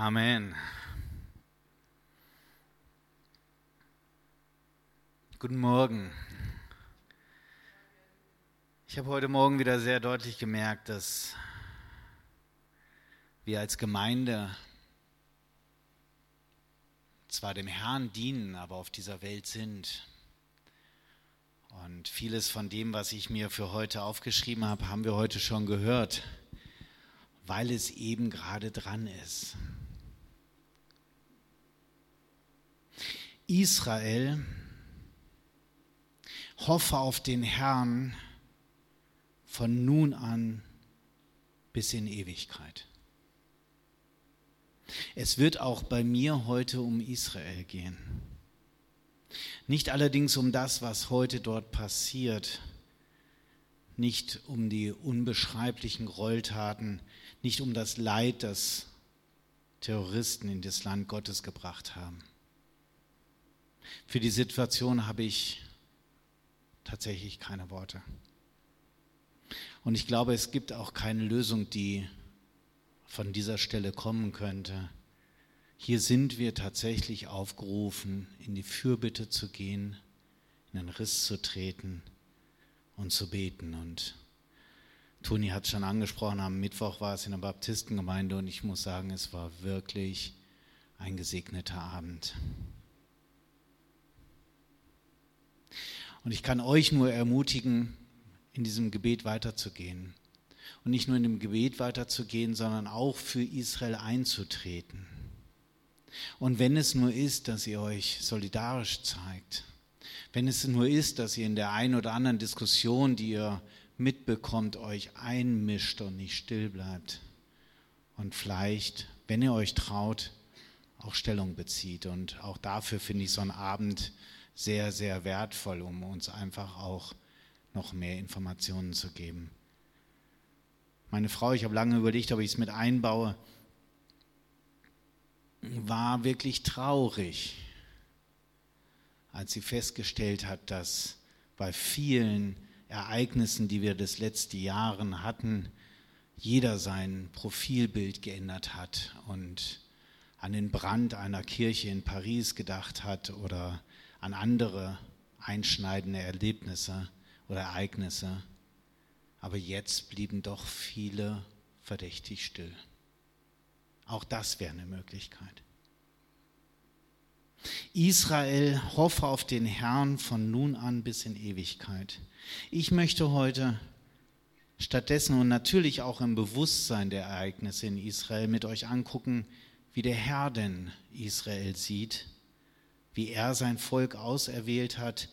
Amen. Guten Morgen. Ich habe heute Morgen wieder sehr deutlich gemerkt, dass wir als Gemeinde zwar dem Herrn dienen, aber auf dieser Welt sind. Und vieles von dem, was ich mir für heute aufgeschrieben habe, haben wir heute schon gehört, weil es eben gerade dran ist. Israel, hoffe auf den Herrn von nun an bis in Ewigkeit. Es wird auch bei mir heute um Israel gehen. Nicht allerdings um das, was heute dort passiert, nicht um die unbeschreiblichen Gräueltaten, nicht um das Leid, das Terroristen in das Land Gottes gebracht haben. Für die Situation habe ich tatsächlich keine Worte. Und ich glaube, es gibt auch keine Lösung, die von dieser Stelle kommen könnte. Hier sind wir tatsächlich aufgerufen, in die Fürbitte zu gehen, in den Riss zu treten und zu beten. Und Toni hat es schon angesprochen, am Mittwoch war es in der Baptistengemeinde und ich muss sagen, es war wirklich ein gesegneter Abend. Und ich kann euch nur ermutigen, in diesem Gebet weiterzugehen. Und nicht nur in dem Gebet weiterzugehen, sondern auch für Israel einzutreten. Und wenn es nur ist, dass ihr euch solidarisch zeigt, wenn es nur ist, dass ihr in der einen oder anderen Diskussion, die ihr mitbekommt, euch einmischt und nicht still bleibt. Und vielleicht, wenn ihr euch traut, auch Stellung bezieht. Und auch dafür finde ich so einen Abend sehr, sehr wertvoll, um uns einfach auch noch mehr Informationen zu geben. Meine Frau, ich habe lange überlegt, ob ich es mit einbaue, war wirklich traurig, als sie festgestellt hat, dass bei vielen Ereignissen, die wir das letzte Jahren hatten, jeder sein Profilbild geändert hat und an den Brand einer Kirche in Paris gedacht hat oder an andere einschneidende Erlebnisse oder Ereignisse. Aber jetzt blieben doch viele verdächtig still. Auch das wäre eine Möglichkeit. Israel hoffe auf den Herrn von nun an bis in Ewigkeit. Ich möchte heute stattdessen und natürlich auch im Bewusstsein der Ereignisse in Israel mit euch angucken, wie der Herr denn Israel sieht wie er sein Volk auserwählt hat,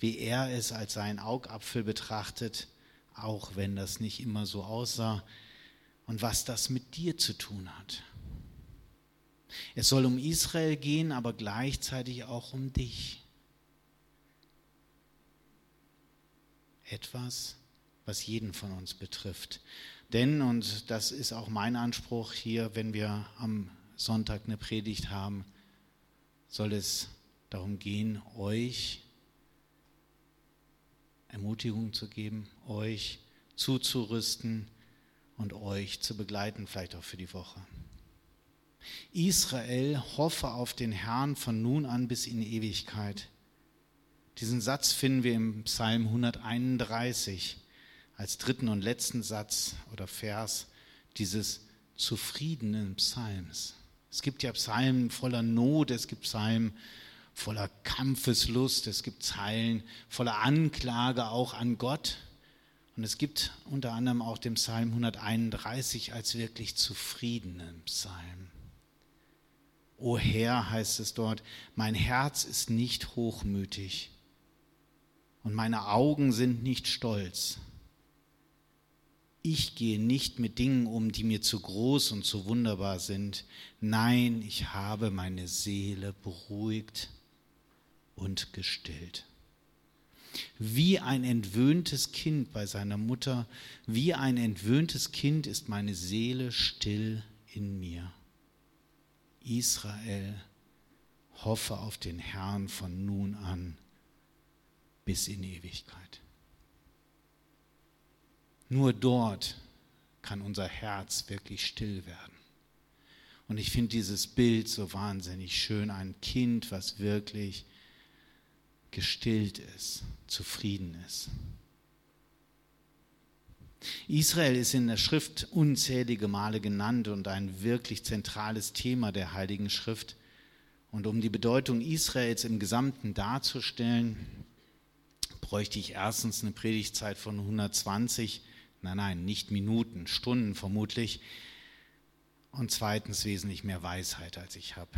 wie er es als seinen Augapfel betrachtet, auch wenn das nicht immer so aussah, und was das mit dir zu tun hat. Es soll um Israel gehen, aber gleichzeitig auch um dich. Etwas, was jeden von uns betrifft. Denn, und das ist auch mein Anspruch hier, wenn wir am Sonntag eine Predigt haben, soll es darum gehen, euch Ermutigung zu geben, euch zuzurüsten und euch zu begleiten, vielleicht auch für die Woche. Israel hoffe auf den Herrn von nun an bis in Ewigkeit. Diesen Satz finden wir im Psalm 131 als dritten und letzten Satz oder Vers dieses zufriedenen Psalms. Es gibt ja Psalmen voller Not, es gibt Psalmen voller Kampfeslust, es gibt Zeilen voller Anklage auch an Gott. Und es gibt unter anderem auch den Psalm 131 als wirklich zufriedenen Psalm. O Herr, heißt es dort, mein Herz ist nicht hochmütig und meine Augen sind nicht stolz ich gehe nicht mit Dingen um, die mir zu groß und zu wunderbar sind. Nein, ich habe meine Seele beruhigt und gestillt. Wie ein entwöhntes Kind bei seiner Mutter, wie ein entwöhntes Kind ist meine Seele still in mir. Israel, hoffe auf den Herrn von nun an bis in Ewigkeit. Nur dort kann unser Herz wirklich still werden. Und ich finde dieses Bild so wahnsinnig schön, ein Kind, was wirklich gestillt ist, zufrieden ist. Israel ist in der Schrift unzählige Male genannt und ein wirklich zentrales Thema der Heiligen Schrift. Und um die Bedeutung Israels im Gesamten darzustellen, bräuchte ich erstens eine Predigtzeit von 120, nein, nein, nicht Minuten, Stunden vermutlich, und zweitens wesentlich mehr Weisheit, als ich habe.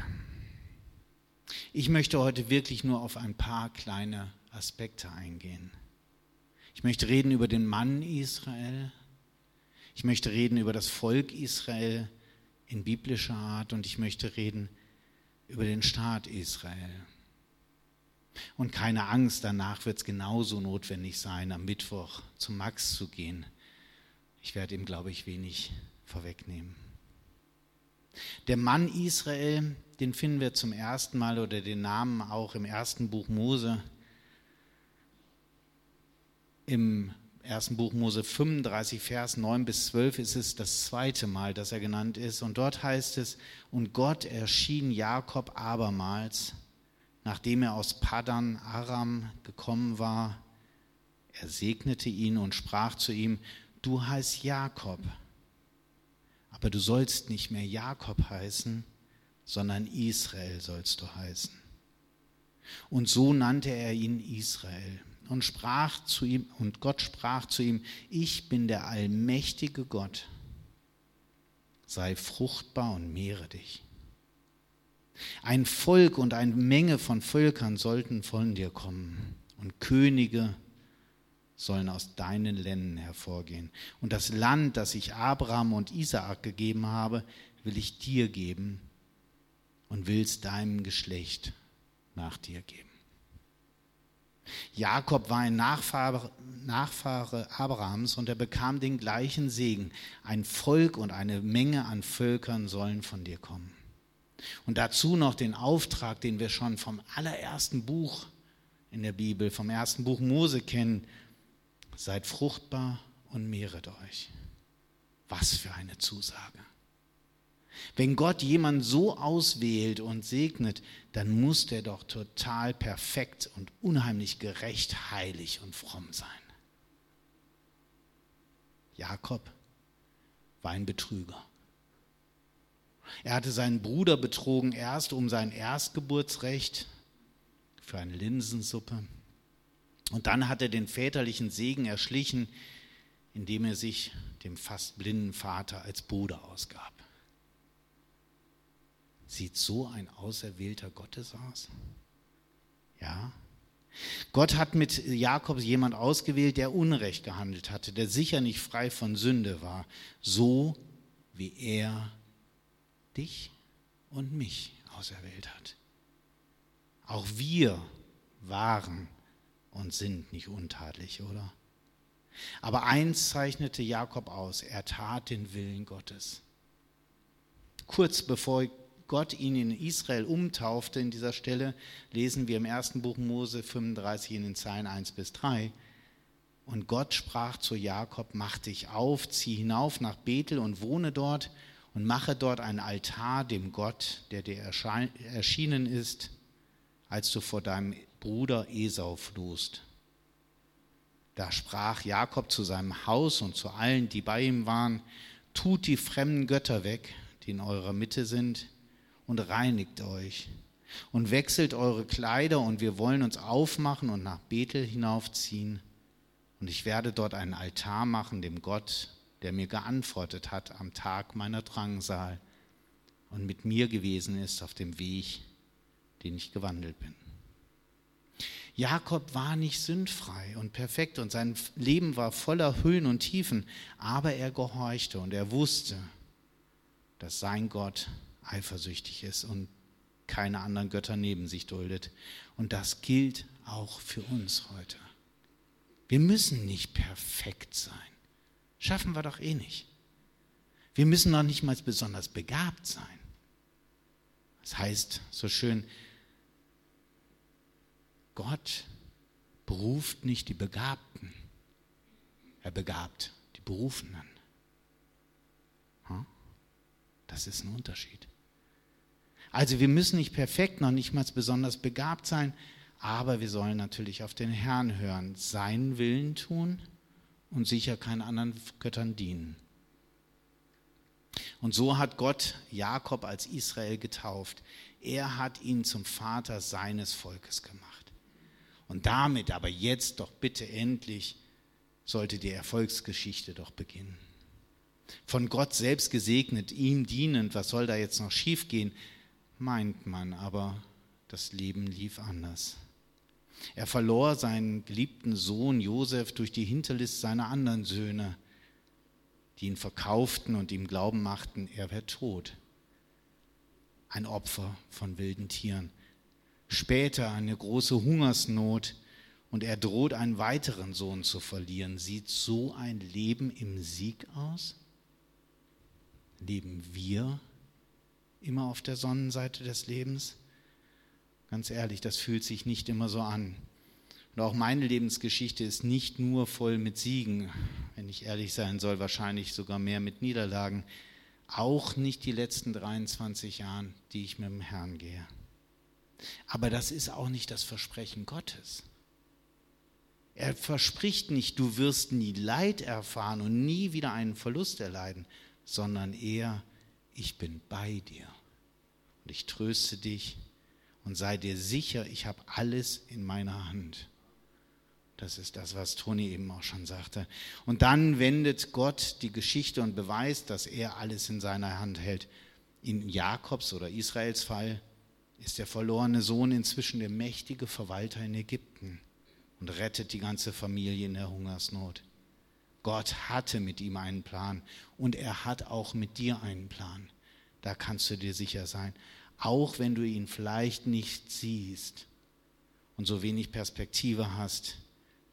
Ich möchte heute wirklich nur auf ein paar kleine Aspekte eingehen. Ich möchte reden über den Mann Israel. Ich möchte reden über das Volk Israel in biblischer Art und ich möchte reden über den Staat Israel. Und keine Angst, danach wird es genauso notwendig sein, am Mittwoch zum Max zu gehen. Ich werde ihm, glaube ich, wenig vorwegnehmen. Der Mann Israel, den finden wir zum ersten Mal oder den Namen auch im ersten Buch Mose. Im ersten Buch Mose 35, Vers 9 bis 12 ist es das zweite Mal, dass er genannt ist. Und dort heißt es, und Gott erschien Jakob abermals, nachdem er aus Padan Aram gekommen war. Er segnete ihn und sprach zu ihm, du heißt Jakob, aber du sollst nicht mehr Jakob heißen, sondern Israel sollst du heißen. Und so nannte er ihn Israel und sprach zu ihm und Gott sprach zu ihm: Ich bin der allmächtige Gott. Sei fruchtbar und mehre dich. Ein Volk und eine Menge von Völkern sollten von dir kommen und Könige sollen aus deinen Ländern hervorgehen. Und das Land, das ich Abraham und Isaak gegeben habe, will ich dir geben und willst deinem Geschlecht nach dir geben. Jakob war ein Nachfahre, Nachfahre Abrahams und er bekam den gleichen Segen. Ein Volk und eine Menge an Völkern sollen von dir kommen. Und dazu noch den Auftrag, den wir schon vom allerersten Buch in der Bibel, vom ersten Buch Mose kennen. Seid fruchtbar und mehret euch. Was für eine Zusage. Wenn Gott jemanden so auswählt und segnet, dann muss der doch total perfekt und unheimlich gerecht, heilig und fromm sein. Jakob war ein Betrüger. Er hatte seinen Bruder betrogen erst um sein Erstgeburtsrecht für eine Linsensuppe. Und dann hat er den väterlichen Segen erschlichen, indem er sich dem fast blinden Vater als Bruder ausgab. Sieht so ein auserwählter Gottes aus? Ja. Gott hat mit Jakob jemand ausgewählt, der Unrecht gehandelt hatte, der sicher nicht frei von Sünde war, so wie er dich und mich auserwählt hat. Auch wir waren und sind nicht untadelig, oder? Aber eins zeichnete Jakob aus, er tat den Willen Gottes. Kurz bevor Gott ihn in Israel umtaufte, in dieser Stelle lesen wir im ersten Buch Mose 35 in den Zeilen 1 bis 3. Und Gott sprach zu Jakob, mach dich auf, zieh hinauf nach Bethel und wohne dort und mache dort einen Altar dem Gott, der dir erschienen ist, als du vor deinem Bruder Esau flohst. Da sprach Jakob zu seinem Haus und zu allen, die bei ihm waren, tut die fremden Götter weg, die in eurer Mitte sind, und reinigt euch und wechselt eure Kleider und wir wollen uns aufmachen und nach Bethel hinaufziehen. Und ich werde dort einen Altar machen dem Gott, der mir geantwortet hat am Tag meiner Drangsal und mit mir gewesen ist auf dem Weg, den ich gewandelt bin. Jakob war nicht sündfrei und perfekt und sein Leben war voller Höhen und Tiefen, aber er gehorchte und er wusste, dass sein Gott eifersüchtig ist und keine anderen Götter neben sich duldet. Und das gilt auch für uns heute. Wir müssen nicht perfekt sein. Schaffen wir doch eh nicht. Wir müssen noch nicht mal besonders begabt sein. Das heißt so schön, Gott beruft nicht die Begabten, er begabt die Berufenen. Das ist ein Unterschied. Also wir müssen nicht perfekt, noch nicht mal besonders begabt sein, aber wir sollen natürlich auf den Herrn hören, seinen Willen tun und sicher keinen anderen Göttern dienen. Und so hat Gott Jakob als Israel getauft. Er hat ihn zum Vater seines Volkes gemacht. Und damit aber jetzt doch bitte endlich sollte die Erfolgsgeschichte doch beginnen. Von Gott selbst gesegnet, ihm dienend, was soll da jetzt noch schiefgehen, meint man, aber das Leben lief anders. Er verlor seinen geliebten Sohn Josef durch die Hinterlist seiner anderen Söhne, die ihn verkauften und ihm glauben machten, er wäre tot. Ein Opfer von wilden Tieren. Später eine große Hungersnot und er droht einen weiteren Sohn zu verlieren. Sieht so ein Leben im Sieg aus? Leben wir immer auf der Sonnenseite des Lebens? Ganz ehrlich, das fühlt sich nicht immer so an. Und auch meine Lebensgeschichte ist nicht nur voll mit Siegen, wenn ich ehrlich sein soll, wahrscheinlich sogar mehr mit Niederlagen. Auch nicht die letzten 23 Jahre, die ich mit dem Herrn gehe. Aber das ist auch nicht das Versprechen Gottes. Er verspricht nicht, du wirst nie Leid erfahren und nie wieder einen Verlust erleiden, sondern er, ich bin bei dir und ich tröste dich und sei dir sicher, ich habe alles in meiner Hand. Das ist das, was Toni eben auch schon sagte. Und dann wendet Gott die Geschichte und beweist, dass er alles in seiner Hand hält. In Jakobs oder Israels Fall ist der verlorene Sohn inzwischen der mächtige Verwalter in Ägypten und rettet die ganze Familie in der Hungersnot. Gott hatte mit ihm einen Plan und er hat auch mit dir einen Plan. Da kannst du dir sicher sein auch wenn du ihn vielleicht nicht siehst und so wenig Perspektive hast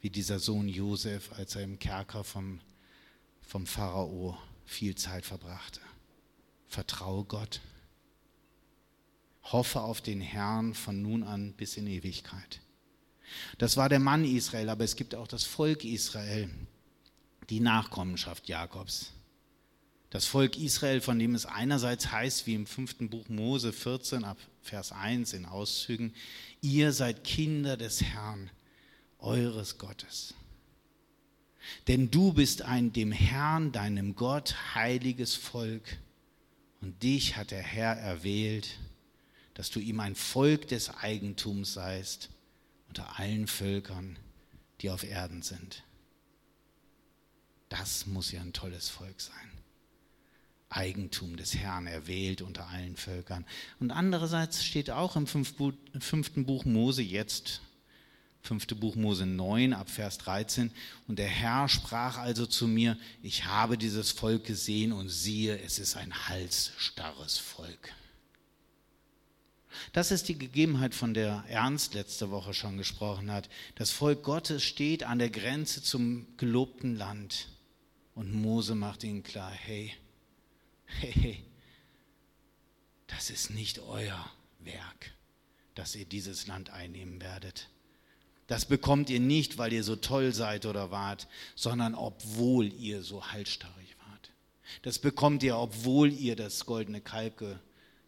wie dieser Sohn Josef, als er im Kerker vom, vom Pharao viel Zeit verbrachte. Vertraue Gott. Hoffe auf den Herrn von nun an bis in Ewigkeit. Das war der Mann Israel, aber es gibt auch das Volk Israel, die Nachkommenschaft Jakobs. Das Volk Israel, von dem es einerseits heißt, wie im fünften Buch Mose 14 ab Vers 1 in Auszügen, ihr seid Kinder des Herrn, eures Gottes. Denn du bist ein dem Herrn, deinem Gott, heiliges Volk. Und dich hat der Herr erwählt, dass du ihm ein Volk des Eigentums seist unter allen Völkern, die auf Erden sind. Das muss ja ein tolles Volk sein. Eigentum des Herrn erwählt unter allen Völkern. Und andererseits steht auch im fünften Buch Mose jetzt, fünfte Buch Mose 9 ab Vers 13, und der Herr sprach also zu mir, ich habe dieses Volk gesehen und siehe, es ist ein halsstarres Volk. Das ist die Gegebenheit, von der Ernst letzte Woche schon gesprochen hat. Das Volk Gottes steht an der Grenze zum gelobten Land. Und Mose macht ihnen klar, hey, hey, das ist nicht euer Werk, dass ihr dieses Land einnehmen werdet. Das bekommt ihr nicht, weil ihr so toll seid oder wart, sondern obwohl ihr so halsstarrig wart. Das bekommt ihr, obwohl ihr das goldene Kalb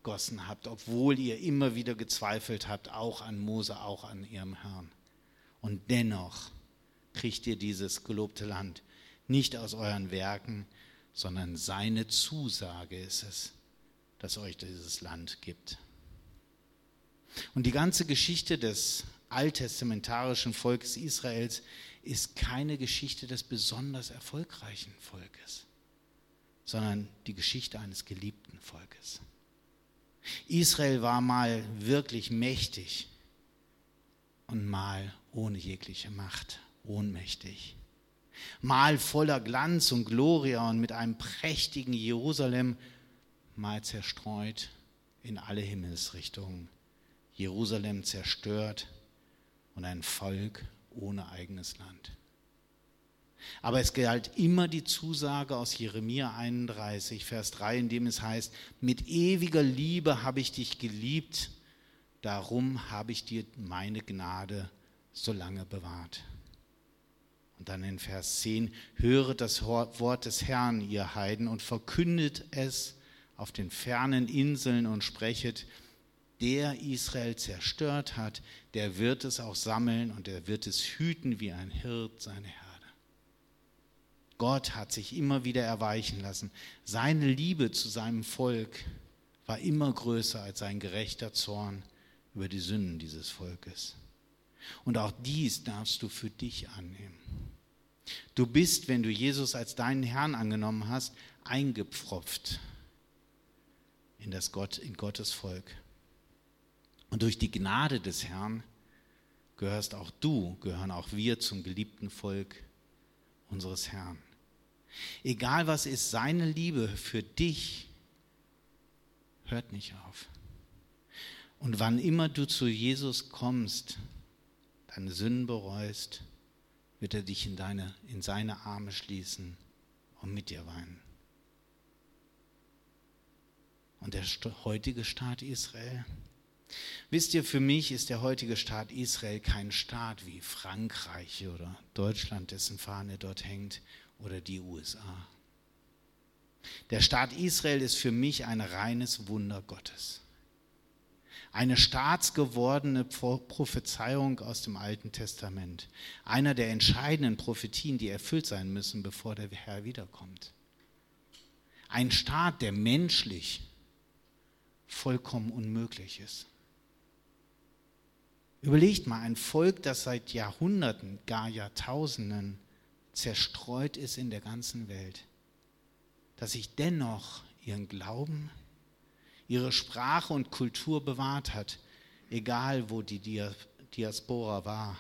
gegossen habt, obwohl ihr immer wieder gezweifelt habt, auch an Mose, auch an ihrem Herrn. Und dennoch kriegt ihr dieses gelobte Land nicht aus euren Werken, sondern seine Zusage ist es, dass euch dieses Land gibt. Und die ganze Geschichte des alttestamentarischen Volkes Israels ist keine Geschichte des besonders erfolgreichen Volkes, sondern die Geschichte eines geliebten Volkes. Israel war mal wirklich mächtig und mal ohne jegliche Macht, ohnmächtig mal voller Glanz und Gloria und mit einem prächtigen Jerusalem, mal zerstreut in alle Himmelsrichtungen. Jerusalem zerstört und ein Volk ohne eigenes Land. Aber es galt immer die Zusage aus Jeremia 31, Vers 3, in dem es heißt, mit ewiger Liebe habe ich dich geliebt, darum habe ich dir meine Gnade so lange bewahrt. Und dann in Vers 10, höret das Wort des Herrn, ihr Heiden, und verkündet es auf den fernen Inseln und sprechet, der Israel zerstört hat, der wird es auch sammeln und er wird es hüten wie ein Hirt seine Herde. Gott hat sich immer wieder erweichen lassen. Seine Liebe zu seinem Volk war immer größer als sein gerechter Zorn über die Sünden dieses Volkes. Und auch dies darfst du für dich annehmen. Du bist, wenn du Jesus als deinen Herrn angenommen hast, eingepfropft in, das Gott, in Gottes Volk. Und durch die Gnade des Herrn gehörst auch du, gehören auch wir zum geliebten Volk unseres Herrn. Egal was ist, seine Liebe für dich hört nicht auf. Und wann immer du zu Jesus kommst, deine Sünden bereust, wird er dich in, deine, in seine Arme schließen und mit dir weinen. Und der heutige Staat Israel, wisst ihr, für mich ist der heutige Staat Israel kein Staat wie Frankreich oder Deutschland, dessen Fahne dort hängt, oder die USA. Der Staat Israel ist für mich ein reines Wunder Gottes. Eine staatsgewordene Prophezeiung aus dem Alten Testament. Einer der entscheidenden Prophetien, die erfüllt sein müssen, bevor der Herr wiederkommt. Ein Staat, der menschlich vollkommen unmöglich ist. Überlegt mal, ein Volk, das seit Jahrhunderten, gar Jahrtausenden zerstreut ist in der ganzen Welt, dass sich dennoch ihren Glauben, ihre Sprache und Kultur bewahrt hat, egal wo die Diaspora war.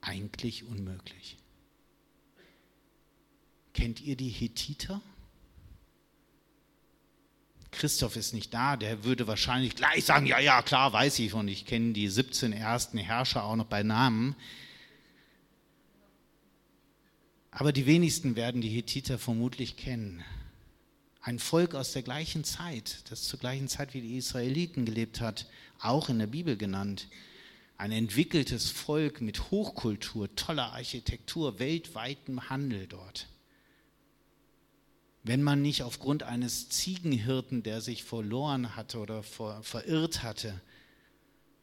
Eigentlich unmöglich. Kennt ihr die Hethiter? Christoph ist nicht da, der würde wahrscheinlich gleich sagen, ja, ja, klar, weiß ich und ich kenne die 17 ersten Herrscher auch noch bei Namen. Aber die wenigsten werden die Hethiter vermutlich kennen. Ein Volk aus der gleichen Zeit, das zur gleichen Zeit wie die Israeliten gelebt hat, auch in der Bibel genannt. Ein entwickeltes Volk mit Hochkultur, toller Architektur, weltweitem Handel dort. Wenn man nicht aufgrund eines Ziegenhirten, der sich verloren hatte oder verirrt hatte,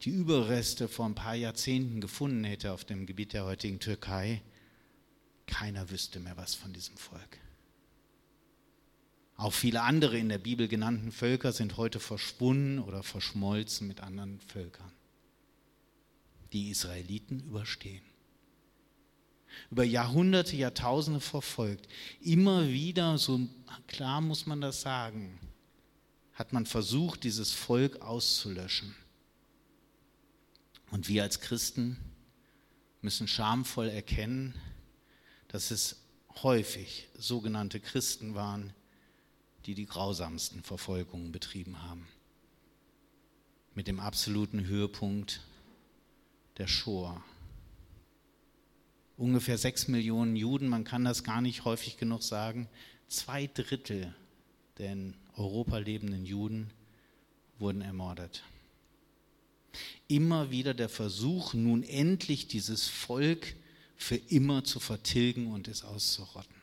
die Überreste vor ein paar Jahrzehnten gefunden hätte auf dem Gebiet der heutigen Türkei, keiner wüsste mehr was von diesem Volk. Auch viele andere in der Bibel genannten Völker sind heute verschwunden oder verschmolzen mit anderen Völkern. Die Israeliten überstehen. Über Jahrhunderte, Jahrtausende verfolgt. Immer wieder, so klar muss man das sagen, hat man versucht, dieses Volk auszulöschen. Und wir als Christen müssen schamvoll erkennen, dass es häufig sogenannte Christen waren, die die grausamsten Verfolgungen betrieben haben. Mit dem absoluten Höhepunkt der Shoah. Ungefähr sechs Millionen Juden, man kann das gar nicht häufig genug sagen, zwei Drittel der in Europa lebenden Juden wurden ermordet. Immer wieder der Versuch, nun endlich dieses Volk für immer zu vertilgen und es auszurotten.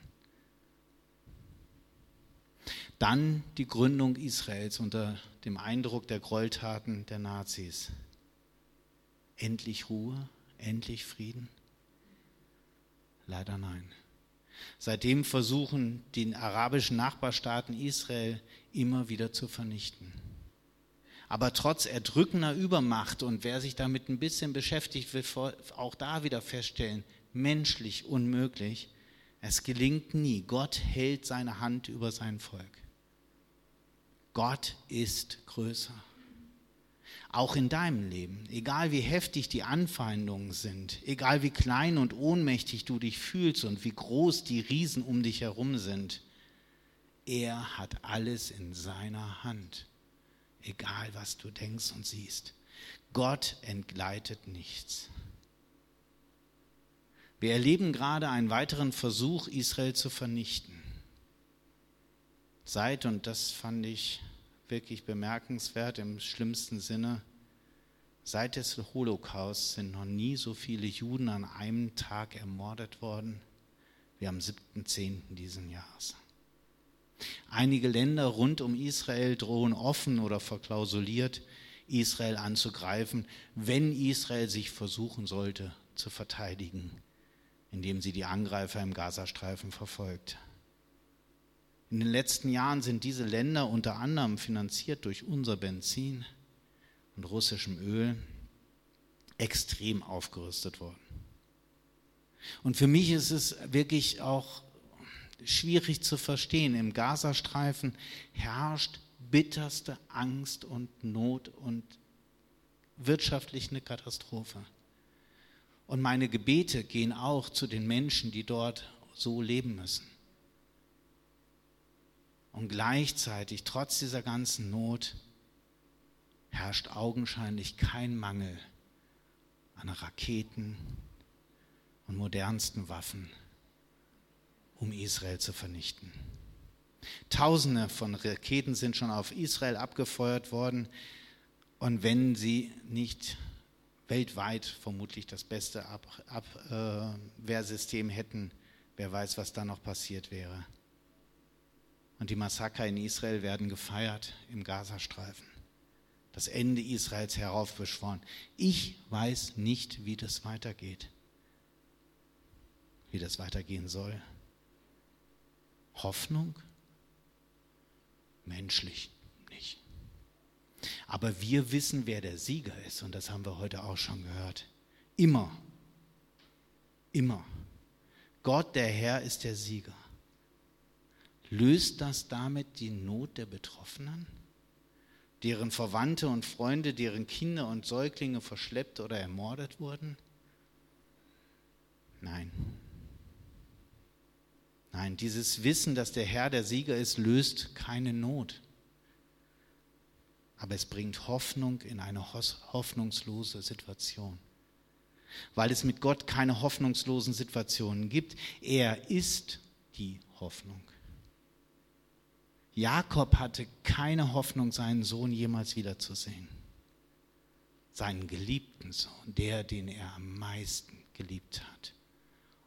Dann die Gründung Israels unter dem Eindruck der Gräueltaten der Nazis. Endlich Ruhe, endlich Frieden? Leider nein. Seitdem versuchen die arabischen Nachbarstaaten Israel immer wieder zu vernichten. Aber trotz erdrückender Übermacht und wer sich damit ein bisschen beschäftigt, will auch da wieder feststellen, menschlich unmöglich. Es gelingt nie. Gott hält seine Hand über sein Volk. Gott ist größer. Auch in deinem Leben, egal wie heftig die Anfeindungen sind, egal wie klein und ohnmächtig du dich fühlst und wie groß die Riesen um dich herum sind, er hat alles in seiner Hand, egal was du denkst und siehst. Gott entgleitet nichts. Wir erleben gerade einen weiteren Versuch, Israel zu vernichten. Seit, und das fand ich wirklich bemerkenswert im schlimmsten Sinne, seit des Holocaust sind noch nie so viele Juden an einem Tag ermordet worden wie am 7.10. diesen Jahres. Einige Länder rund um Israel drohen offen oder verklausuliert, Israel anzugreifen, wenn Israel sich versuchen sollte zu verteidigen, indem sie die Angreifer im Gazastreifen verfolgt. In den letzten Jahren sind diese Länder unter anderem finanziert durch unser Benzin und russischem Öl extrem aufgerüstet worden. Und für mich ist es wirklich auch schwierig zu verstehen. Im Gazastreifen herrscht bitterste Angst und Not und wirtschaftlich eine Katastrophe. Und meine Gebete gehen auch zu den Menschen, die dort so leben müssen. Und gleichzeitig, trotz dieser ganzen Not, herrscht augenscheinlich kein Mangel an Raketen und modernsten Waffen, um Israel zu vernichten. Tausende von Raketen sind schon auf Israel abgefeuert worden. Und wenn sie nicht weltweit vermutlich das beste Abwehrsystem hätten, wer weiß, was da noch passiert wäre. Und die Massaker in Israel werden gefeiert im Gazastreifen. Das Ende Israels heraufbeschworen. Ich weiß nicht, wie das weitergeht. Wie das weitergehen soll. Hoffnung? Menschlich. Aber wir wissen, wer der Sieger ist. Und das haben wir heute auch schon gehört. Immer. Immer. Gott, der Herr, ist der Sieger. Löst das damit die Not der Betroffenen? Deren Verwandte und Freunde, deren Kinder und Säuglinge verschleppt oder ermordet wurden? Nein. Nein, dieses Wissen, dass der Herr der Sieger ist, löst keine Not. Aber es bringt Hoffnung in eine hoffnungslose Situation. Weil es mit Gott keine hoffnungslosen Situationen gibt. Er ist die Hoffnung. Jakob hatte keine Hoffnung, seinen Sohn jemals wiederzusehen. Seinen geliebten Sohn, der, den er am meisten geliebt hat.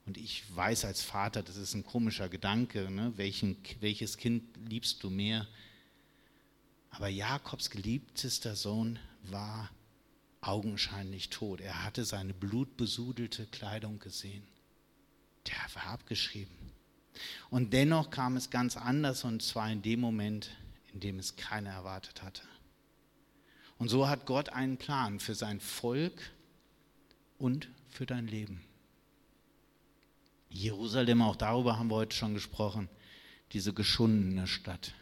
Und ich weiß als Vater, das ist ein komischer Gedanke, ne? Welchen, welches Kind liebst du mehr? Aber Jakobs geliebtester Sohn war augenscheinlich tot. Er hatte seine blutbesudelte Kleidung gesehen. Der war abgeschrieben. Und dennoch kam es ganz anders und zwar in dem Moment, in dem es keiner erwartet hatte. Und so hat Gott einen Plan für sein Volk und für dein Leben. Jerusalem, auch darüber haben wir heute schon gesprochen, diese geschundene Stadt.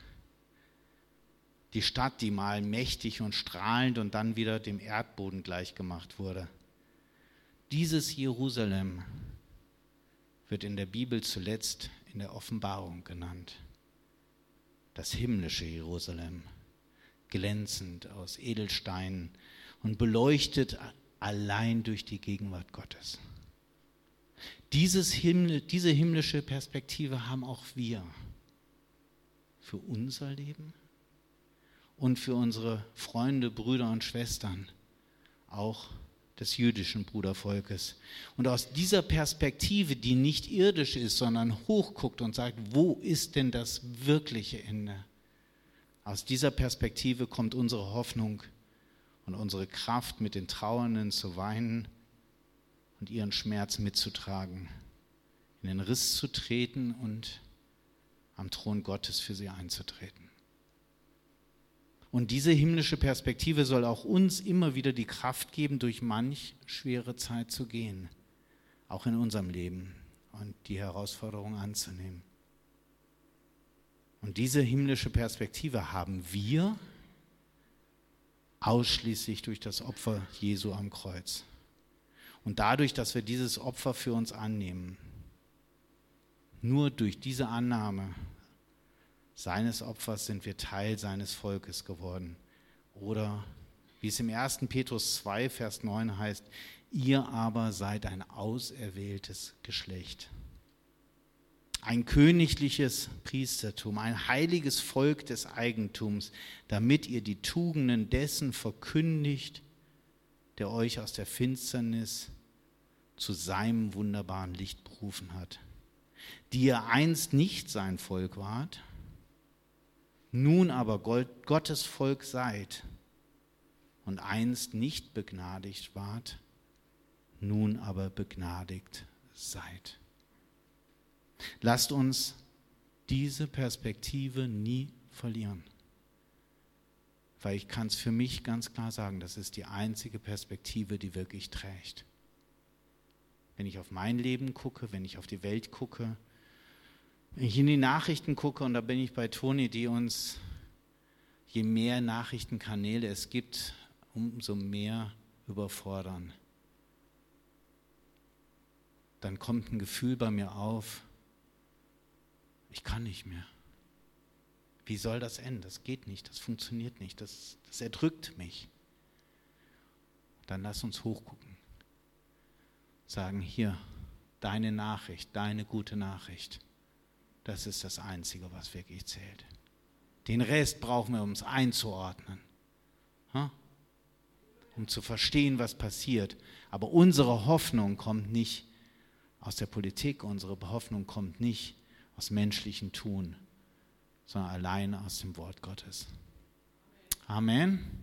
Die Stadt, die mal mächtig und strahlend und dann wieder dem Erdboden gleichgemacht wurde. Dieses Jerusalem wird in der Bibel zuletzt in der Offenbarung genannt. Das himmlische Jerusalem, glänzend aus Edelsteinen und beleuchtet allein durch die Gegenwart Gottes. Dieses Himmel, diese himmlische Perspektive haben auch wir für unser Leben und für unsere Freunde, Brüder und Schwestern, auch des jüdischen Brudervolkes. Und aus dieser Perspektive, die nicht irdisch ist, sondern hochguckt und sagt, wo ist denn das wirkliche Ende? Aus dieser Perspektive kommt unsere Hoffnung und unsere Kraft, mit den Trauernden zu weinen und ihren Schmerz mitzutragen, in den Riss zu treten und am Thron Gottes für sie einzutreten. Und diese himmlische Perspektive soll auch uns immer wieder die Kraft geben, durch manch schwere Zeit zu gehen, auch in unserem Leben und die Herausforderung anzunehmen. Und diese himmlische Perspektive haben wir ausschließlich durch das Opfer Jesu am Kreuz. Und dadurch, dass wir dieses Opfer für uns annehmen, nur durch diese Annahme seines Opfers sind wir Teil seines Volkes geworden. Oder wie es im 1. Petrus 2, Vers 9 heißt, ihr aber seid ein auserwähltes Geschlecht. Ein königliches Priestertum, ein heiliges Volk des Eigentums, damit ihr die Tugenden dessen verkündigt, der euch aus der Finsternis zu seinem wunderbaren Licht berufen hat, die ihr einst nicht sein Volk wart, Nun aber Gottes Volk seid und einst nicht begnadigt wart, nun aber begnadigt seid. Lasst uns diese Perspektive nie verlieren. Weil ich kann es für mich ganz klar sagen, das ist die einzige Perspektive, die wirklich trägt. Wenn ich auf mein Leben gucke, wenn ich auf die Welt gucke, wenn ich in die Nachrichten gucke, und da bin ich bei Toni, die uns, je mehr Nachrichtenkanäle es gibt, umso mehr überfordern. Dann kommt ein Gefühl bei mir auf, ich kann nicht mehr. Wie soll das enden? Das geht nicht, das funktioniert nicht, das, das erdrückt mich. Dann lass uns hochgucken. Sagen, hier, deine Nachricht, deine gute Nachricht, das ist das Einzige, was wirklich zählt. Den Rest brauchen wir, um es einzuordnen, um zu verstehen, was passiert. Aber unsere Hoffnung kommt nicht aus der Politik, unsere Hoffnung kommt nicht aus menschlichen Tun, sondern allein aus dem Wort Gottes. Amen.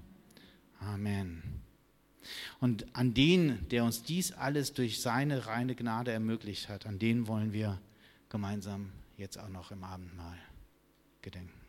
Amen. Und an den, der uns dies alles durch seine reine Gnade ermöglicht hat, an den wollen wir gemeinsam jetzt auch noch im Abendmahl gedenken.